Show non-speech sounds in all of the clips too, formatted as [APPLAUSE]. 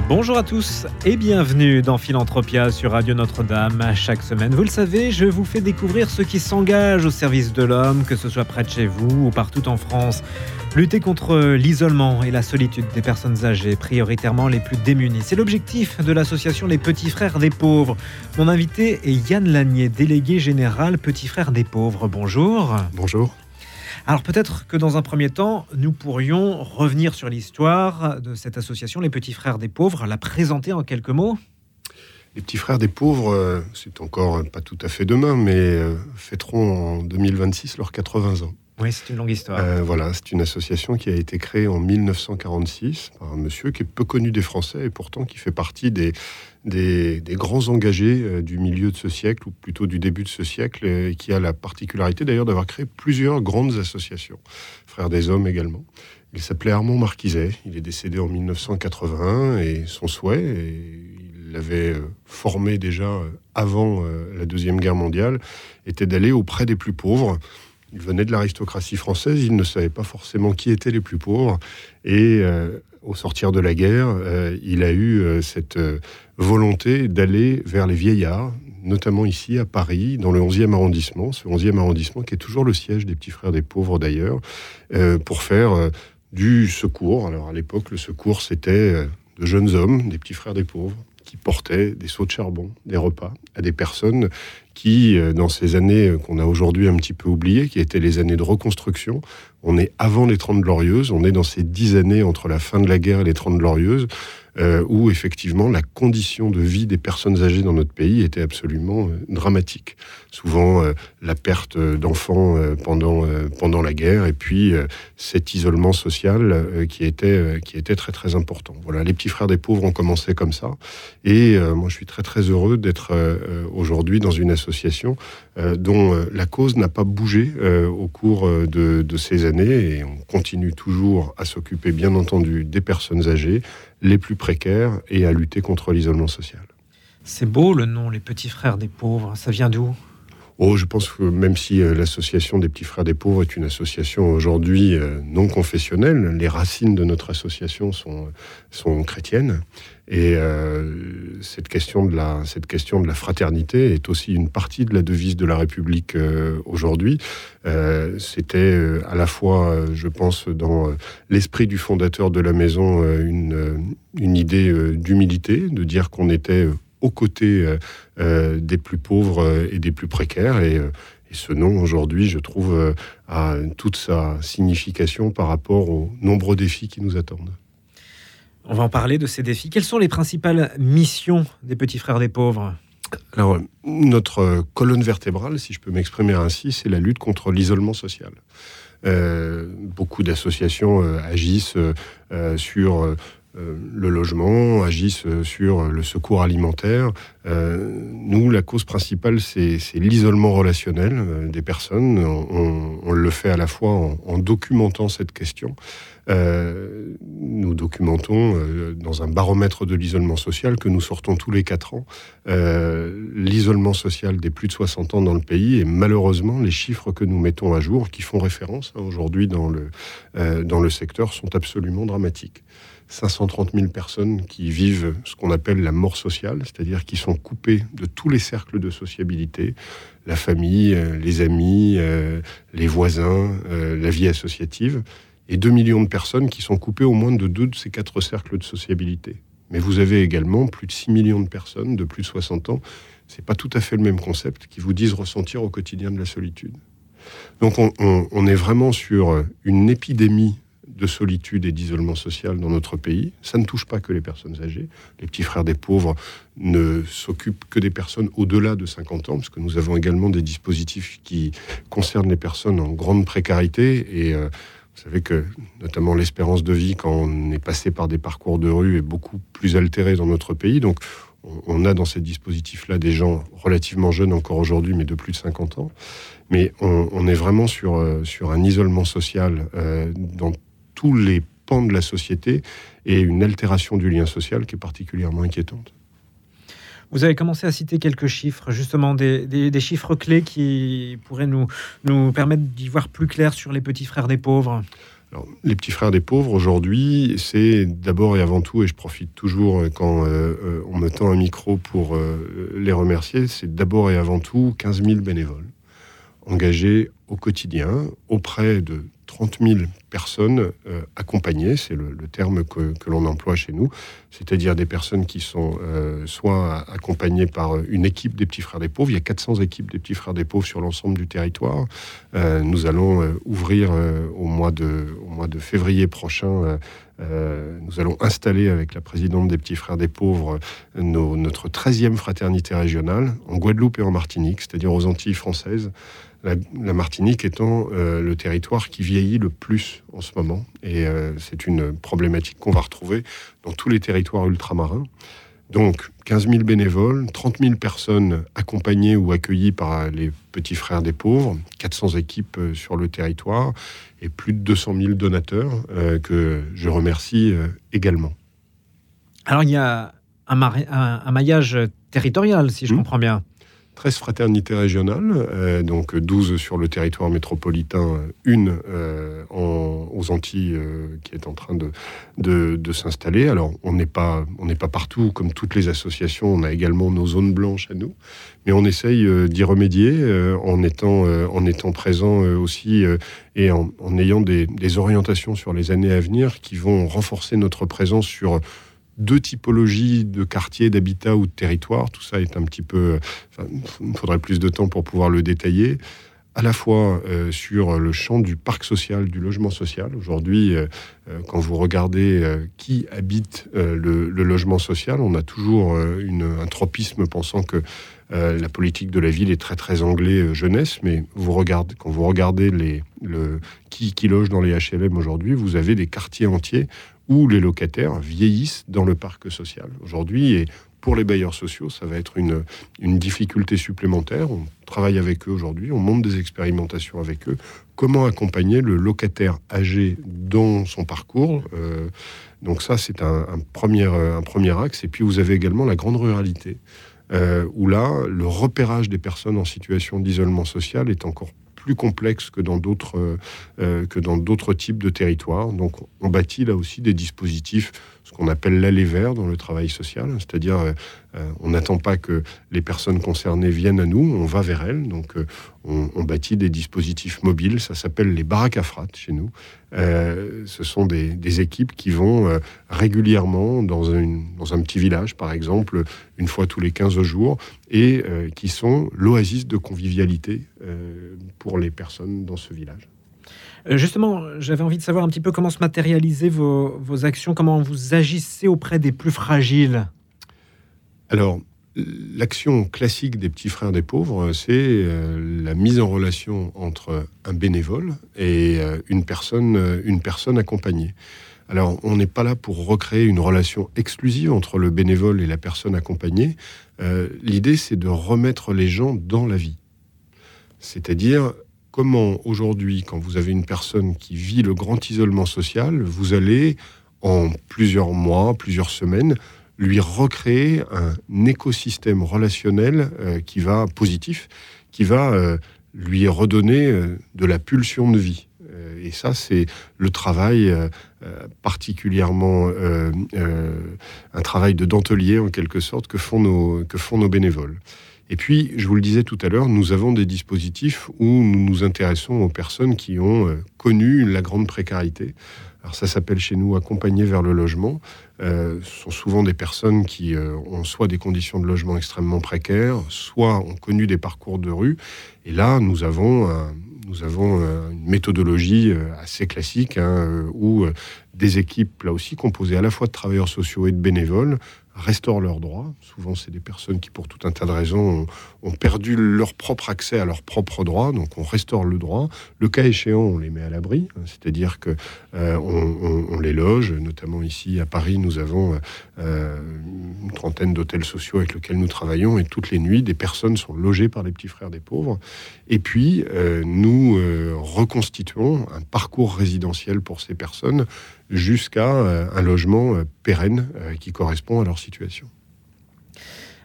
Bonjour à tous et bienvenue dans Philanthropia sur Radio Notre-Dame. Chaque semaine, vous le savez, je vous fais découvrir ceux qui s'engagent au service de l'homme, que ce soit près de chez vous ou partout en France. Lutter contre l'isolement et la solitude des personnes âgées, prioritairement les plus démunies. C'est l'objectif de l'association Les Petits Frères des Pauvres. Mon invité est Yann Lanier, délégué général Petits Frères des Pauvres. Bonjour. Bonjour. Alors peut-être que dans un premier temps, nous pourrions revenir sur l'histoire de cette association, les Petits Frères des Pauvres, la présenter en quelques mots. Les Petits Frères des Pauvres, euh, c'est encore pas tout à fait demain, mais euh, fêteront en 2026 leurs 80 ans. Oui, c'est une longue histoire. Euh, voilà, c'est une association qui a été créée en 1946 par un monsieur qui est peu connu des Français et pourtant qui fait partie des, grands engagés euh, du milieu de ce siècle, ou plutôt du début de ce siècle, et qui a la particularité d'ailleurs d'avoir créé plusieurs grandes associations. Frères des Hommes également. Il s'appelait Armand Marquiset. Il est décédé en 1981 et son souhait, il l'avait euh, formé déjà avant la Deuxième Guerre mondiale, était d'aller auprès des plus pauvres il venait de l'aristocratie française, il ne savait pas forcément qui étaient les plus pauvres. Et euh, au sortir de la guerre, euh, il a eu euh, cette volonté d'aller vers les vieillards, notamment ici à Paris, dans le 11e arrondissement, ce 11e arrondissement qui est toujours le siège des petits frères des pauvres d'ailleurs, pour faire du secours. Alors à l'époque, le secours, c'était de jeunes hommes, des petits frères des pauvres, qui portaient des seaux de charbon, des repas à des personnes qui, euh, dans ces années qu'on a aujourd'hui un petit peu oubliées, qui étaient les années de reconstruction, on est avant les Trente Glorieuses, on est dans ces dix années entre la fin de la guerre et les Trente Glorieuses, euh, où effectivement la condition de vie des personnes âgées dans notre pays était absolument euh, dramatique. Souvent euh, la perte d'enfants pendant, pendant la guerre et puis cet isolement social qui, était, qui était très très important. Voilà, les petits frères des pauvres ont commencé comme ça et moi je suis très très heureux d'être aujourd'hui dans une association dont la cause n'a pas bougé au cours de, de ces années et on continue toujours à s'occuper bien entendu des personnes âgées, les plus précaires et à lutter contre l'isolement social. C'est beau le nom, les petits frères des pauvres. Ça vient d'où? Oh, je pense que même si euh, l'association des petits frères des pauvres est une association aujourd'hui euh, non confessionnelle, les racines de notre association sont, sont chrétiennes. Et euh, cette, question de la, fraternité est aussi une partie de la devise de la République aujourd'hui. C'était à la fois, je pense, dans l'esprit du fondateur de la maison, une, idée d'humilité, de dire qu'on était aux côtés euh, euh, des plus pauvres euh, et des plus précaires. Et, ce nom, aujourd'hui, je trouve, a toute sa signification par rapport aux nombreux défis qui nous attendent. On va en parler de ces défis. Quelles sont les principales missions des petits frères des pauvres? Alors, notre colonne vertébrale, si je peux m'exprimer ainsi, c'est la lutte contre l'isolement social. beaucoup d'associations agissent sur euh, le logement, agissent euh, sur le secours alimentaire. Euh, nous, la cause principale, c'est l'isolement relationnel des personnes. On, le fait à la fois en, documentant cette question. nous documentons dans un baromètre de l'isolement social que nous sortons tous les quatre ans l'isolement social des plus de 60 ans dans le pays et malheureusement les chiffres que nous mettons à jour qui font référence hein, aujourd'hui dans le, dans le secteur sont absolument dramatiques. 530 000 personnes qui vivent ce qu'on appelle la mort sociale, c'est-à-dire qui sont coupées de tous les cercles de sociabilité, la famille, euh, les amis, euh, les voisins, euh, la vie associative, et 2 millions de personnes qui sont coupées au moins de deux de ces quatre cercles de sociabilité. Mais vous avez également plus de 6 millions de personnes de plus de 60 ans, c'est pas tout à fait le même concept, qui vous disent ressentir au quotidien de la solitude. Donc on, on est vraiment sur une épidémie de solitude et d'isolement social dans notre pays. Ça ne touche pas que les personnes âgées. Les petits frères des pauvres ne s'occupent que des personnes au-delà de 50 ans, parce que nous avons également des dispositifs qui concernent les personnes en grande précarité. Et euh, vous savez que notamment l'espérance de vie, quand on est passé par des parcours de rue, est beaucoup plus altérée dans notre pays. Donc on, a dans ces dispositifs-là des gens relativement jeunes encore aujourd'hui, mais de plus de 50 ans. Mais on, est vraiment sur, sur un isolement social dans tous les pans de la société et une altération du lien social qui est particulièrement inquiétante. Vous avez commencé à citer quelques chiffres, justement des, chiffres clés qui pourraient nous, nous permettre d'y voir plus clair sur les petits frères des pauvres. les petits frères des pauvres, aujourd'hui, c'est d'abord et avant tout, et je profite toujours quand euh, euh, on me tend un micro pour euh, les remercier, c'est d'abord et avant tout 15 000 bénévoles engagés au quotidien auprès de 30 000 personnes euh, accompagnées, c'est le, terme que, l'on emploie chez nous, c'est-à-dire des personnes qui sont euh, soit accompagnées par une équipe des petits frères des pauvres, il y a 400 équipes des petits frères des pauvres sur l'ensemble du territoire. Euh, nous allons ouvrir au mois de février prochain, nous allons installer avec la présidente des petits frères des pauvres notre 13e fraternité régionale en Guadeloupe et en Martinique, c'est-à-dire aux Antilles françaises la, Martinique étant euh, le territoire qui vieillit le plus en ce moment. Et euh, c'est une problématique qu'on va retrouver dans tous les territoires ultramarins. Donc 15 000 bénévoles, 30 000 personnes accompagnées ou accueillies par les petits frères des pauvres, 400 équipes euh, sur le territoire et plus de 200 000 donateurs que je remercie également. Alors il y a un, maillage territorial, si je mmh. comprends bien. 13 fraternités régionales, euh, donc 12 sur le territoire métropolitain, une euh, aux Antilles euh, qui est en train de, de, s'installer. Alors, on n'est pas, pas partout, comme toutes les associations, on a également nos zones blanches à nous, mais on essaye d'y remédier en, étant, en étant présent aussi et en, en ayant des, des orientations sur les années à venir qui vont renforcer notre présence sur deux typologies de quartiers, d'habitat ou de territoire. Tout ça est un petit peu. il faudrait plus de temps pour pouvoir le détailler. À la fois euh, sur le champ du parc social, du logement social. Aujourd'hui, euh, euh, quand vous regardez qui habite le, logement social, on a toujours un tropisme pensant que la politique de la ville est très très anglais jeunesse, mais quand vous regardez les, le, qui, qui loge dans les HLM aujourd'hui, vous avez des quartiers entiers où les locataires vieillissent dans le parc social aujourd'hui. Et pour les bailleurs sociaux, ça va être une, difficulté supplémentaire. On travaille avec eux aujourd'hui, on monte des expérimentations avec eux. Comment accompagner le locataire âgé dans son parcours euh, Donc ça, c'est un, premier, un axe. Et puis vous avez également la grande ruralité. Euh, où là, le repérage des personnes en situation d'isolement social est encore plus complexe que dans d'autres euh, euh, que dans d'autres types de territoires. Donc, on bâtit là aussi des dispositifs, ce qu'on appelle l'aller vert dans le travail social, c'est-à-dire euh, on n'attend pas que les personnes concernées viennent à nous, on va vers elles. Donc, on, bâtit des dispositifs mobiles. Ça s'appelle les baraques à chez nous. ce sont des, équipes qui vont régulièrement dans, un petit village, par exemple, une fois tous les 15 jours, et qui sont l'oasis de convivialité pour les personnes dans ce village. Euh, justement, j'avais envie de savoir un petit peu comment se matérialiser vos, actions, comment vous agissez auprès des plus fragiles? Alors, l'action classique des petits frères des pauvres, c'est euh, la mise en relation entre un bénévole et euh, une personne accompagnée. Alors, on n'est pas là pour recréer une relation exclusive entre le bénévole et la personne accompagnée. L'idée, c'est de remettre les gens dans la vie. C'est-à-dire, comment aujourd'hui, quand vous avez une personne qui vit le grand isolement social, vous allez, en plusieurs mois, plusieurs semaines, lui recréer un écosystème relationnel euh, qui va positif, qui va euh, lui redonner euh, de la pulsion de vie. et ça, c'est le travail particulièrement, un travail de dentelier en quelque sorte que font nos, que font nos bénévoles. Et puis, je vous le disais tout à l'heure, nous avons des dispositifs où nous nous intéressons aux personnes qui ont euh, connu la grande précarité. Alors ça s'appelle chez nous accompagner vers le logement. Euh, ce sont souvent des personnes qui euh, ont soit des conditions de logement extrêmement précaires, soit ont connu des parcours de rue. Et là, nous avons, nous avons une méthodologie assez classique hein, où des équipes, là aussi composées à la fois de travailleurs sociaux et de bénévoles, restaure leurs droits. Souvent, c'est des personnes qui, pour tout un tas de raisons, ont, perdu leur propre accès à leurs propres droits. Donc, on restaure le droit. Le cas échéant, on les met à l'abri, c'est-à-dire que euh, on, les loge. Notamment ici à Paris, nous avons euh, une trentaine d'hôtels sociaux avec lesquels nous travaillons, et toutes les nuits, des personnes sont logées par les petits frères des pauvres. Et puis, euh, nous reconstituons un parcours résidentiel pour ces personnes jusqu'à un logement pérenne qui correspond à leur situation.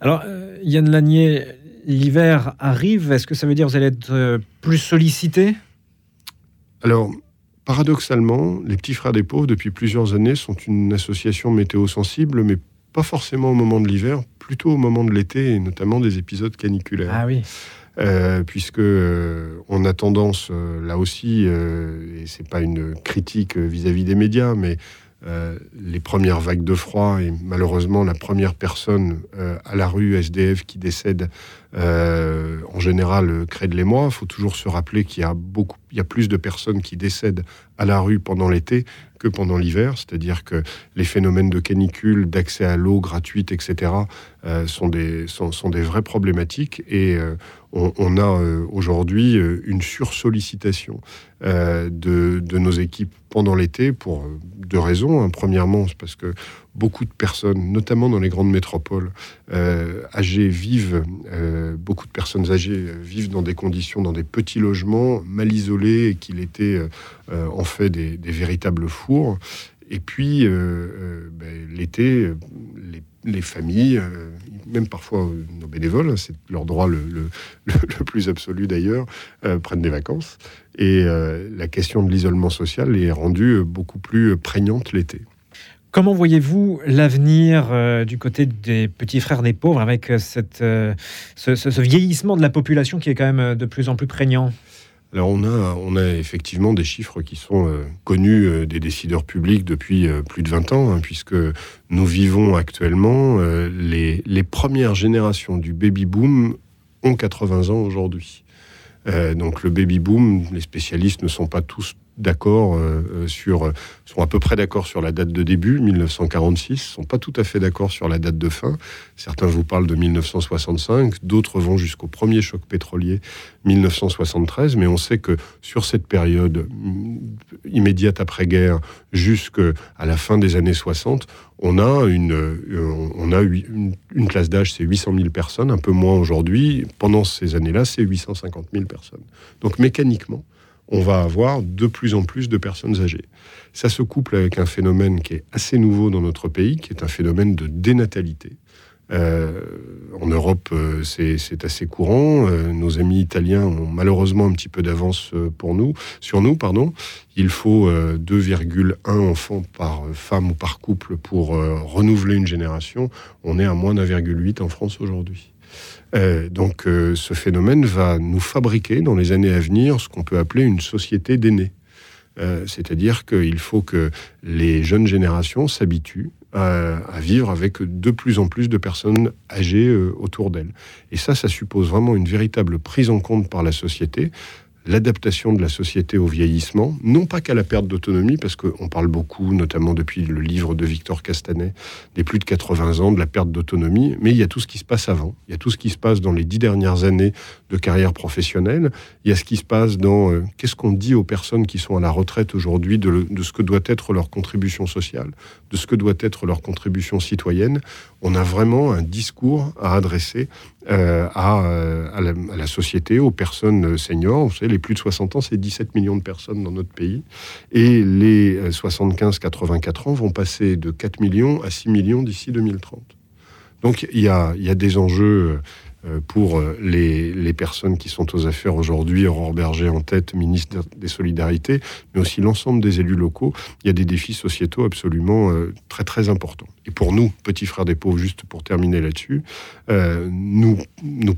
Alors, Yann Lanier, l'hiver arrive. Est-ce que ça veut dire que vous allez être plus sollicité? Alors, paradoxalement, les Petits Frères des Pauvres, depuis plusieurs années, sont une association météo-sensible, mais pas forcément au moment de l'hiver, plutôt au moment de l'été, et notamment des épisodes caniculaires. Ah oui. Euh, puisque euh, on a tendance, euh, là aussi, et c'est pas une critique vis-à-vis des médias, mais les premières vagues de froid et malheureusement la première personne à la rue SDF qui décède en général crée de l'émoi. Il faut toujours se rappeler qu'il y a beaucoup y a plus de personnes qui décèdent à la rue pendant l'été que pendant l'hiver, c'est-à-dire que les phénomènes de canicule, d'accès à l'eau gratuite, etc., euh, sont, des, sont, des vraies problématiques et euh, on, a euh, aujourd'hui une sursollicitation de, de, nos équipes pendant l'été pour deux raisons. Hein. Premièrement, c'est parce que beaucoup de personnes, notamment dans les grandes métropoles, âgées vivent, beaucoup de personnes âgées vivent dans des conditions, dans des petits logements mal isolés et qu'il était euh, euh, en fait des, véritables fours. Et puis, euh, ben, l'été, les, familles, même parfois nos bénévoles, hein, c'est leur droit le, [LAUGHS] plus absolu d'ailleurs, prennent des vacances. Et la question de l'isolement social est rendue beaucoup plus prégnante l'été. Comment voyez-vous l'avenir du côté des petits frères des pauvres avec cette, ce, vieillissement de la population qui est quand même de plus en plus prégnant? Alors on a, on a effectivement des chiffres qui sont euh, connus euh, des décideurs publics depuis euh, plus de 20 ans, hein, puisque nous vivons actuellement les, les, premières générations du baby-boom ont 80 ans aujourd'hui. donc le baby-boom, les spécialistes ne sont pas tous d'accord euh, euh, sur, sont à peu près d'accord sur la date de début, 1946, sont pas tout à fait d'accord sur la date de fin. Certains vous parlent de 1965, d'autres vont jusqu'au premier choc pétrolier, 1973, mais on sait que sur cette période mm, immédiate après-guerre jusqu'à la fin des années 60, on a une, euh, on a une classe d'âge, c'est 800 000 personnes, un peu moins aujourd'hui. Pendant ces années-là, c'est 850 000 personnes. Donc mécaniquement, on va avoir de plus en plus de personnes âgées. Ça se couple avec un phénomène qui est assez nouveau dans notre pays, qui est un phénomène de dénatalité. Euh, en Europe, euh, c'est assez courant. Euh, nos amis italiens ont malheureusement un petit peu d'avance pour nous, sur nous. Pardon. Il faut 2,1 enfants par femme ou par couple pour renouveler une génération. On est à moins d'1,8 en France aujourd'hui. Euh, donc euh, ce phénomène va nous fabriquer dans les années à venir ce qu'on peut appeler une société d'aînés. Euh, c'est-à-dire qu'il faut que les jeunes générations s'habituent à, vivre avec de plus en plus de personnes âgées autour d'elles. Et ça, ça suppose vraiment une véritable prise en compte par la société l'adaptation de la société au vieillissement, non pas qu'à la perte d'autonomie, parce qu'on parle beaucoup, notamment depuis le livre de Victor Castanet, des plus de 80 ans, de la perte d'autonomie, mais il y a tout ce qui se passe avant, il y a tout ce qui se passe dans les dix dernières années de carrière professionnelle, il y a ce qui se passe dans euh, qu'est-ce qu'on dit aux personnes qui sont à la retraite aujourd'hui de, ce que doit être leur contribution sociale, de ce que doit être leur contribution citoyenne. On a vraiment un discours à adresser euh, euh, à, la, société, aux personnes seniors. Vous savez, plus de 60 ans, c'est 17 millions de personnes dans notre pays. Et les 75-84 ans vont passer de 4 millions à 6 millions d'ici 2030. Donc il y a, il y a des enjeux euh, pour les, les, personnes qui sont aux affaires aujourd'hui, Aurore Berger en tête, ministre des Solidarités, mais aussi l'ensemble des élus locaux. Il y a des défis sociétaux absolument très très importants. Et pour nous, petits frères des pauvres, juste pour terminer là-dessus, euh, nous,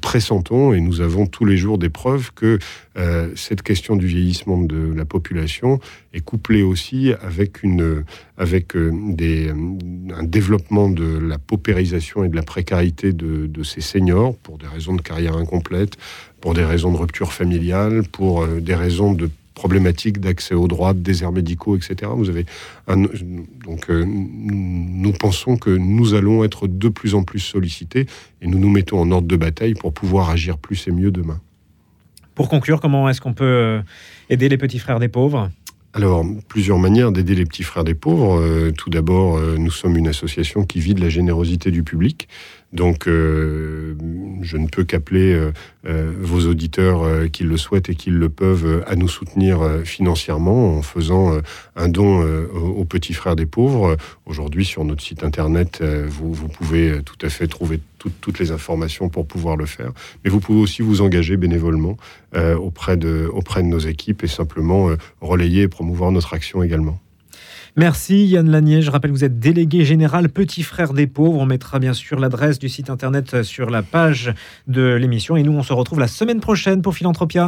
pressentons et nous avons tous les jours des preuves que euh, cette question du vieillissement de la population est couplée aussi avec, une, avec euh, un développement de la paupérisation et de la précarité de, de ces seniors pour des raisons de carrière incomplète, pour des raisons de rupture familiale, pour des raisons de problématiques d'accès aux droits, de déserts médicaux, etc. Vous avez donc nous pensons que nous allons être de plus en plus sollicités et nous nous mettons en ordre de bataille pour pouvoir agir plus et mieux demain. Pour conclure, comment est-ce qu'on peut aider les petits frères des pauvres? Alors, plusieurs manières d'aider les petits frères des pauvres. Euh, tout d'abord, euh, nous sommes une association qui vit de la générosité du public. Donc, euh, je ne peux qu'appeler euh, euh, vos auditeurs qui le souhaitent et qui le peuvent à nous soutenir financièrement en faisant un don aux petits frères des pauvres. Aujourd'hui, sur notre site internet, vous, pouvez tout à fait trouver toutes les informations pour pouvoir le faire. Mais vous pouvez aussi vous engager bénévolement auprès, de, auprès de nos équipes et simplement relayer et promouvoir notre action également. Merci Yann Lanier. Je rappelle vous êtes délégué général Petit Frère des Pauvres. On mettra bien sûr l'adresse du site internet sur la page de l'émission. Et nous, on se retrouve la semaine prochaine pour Philanthropia.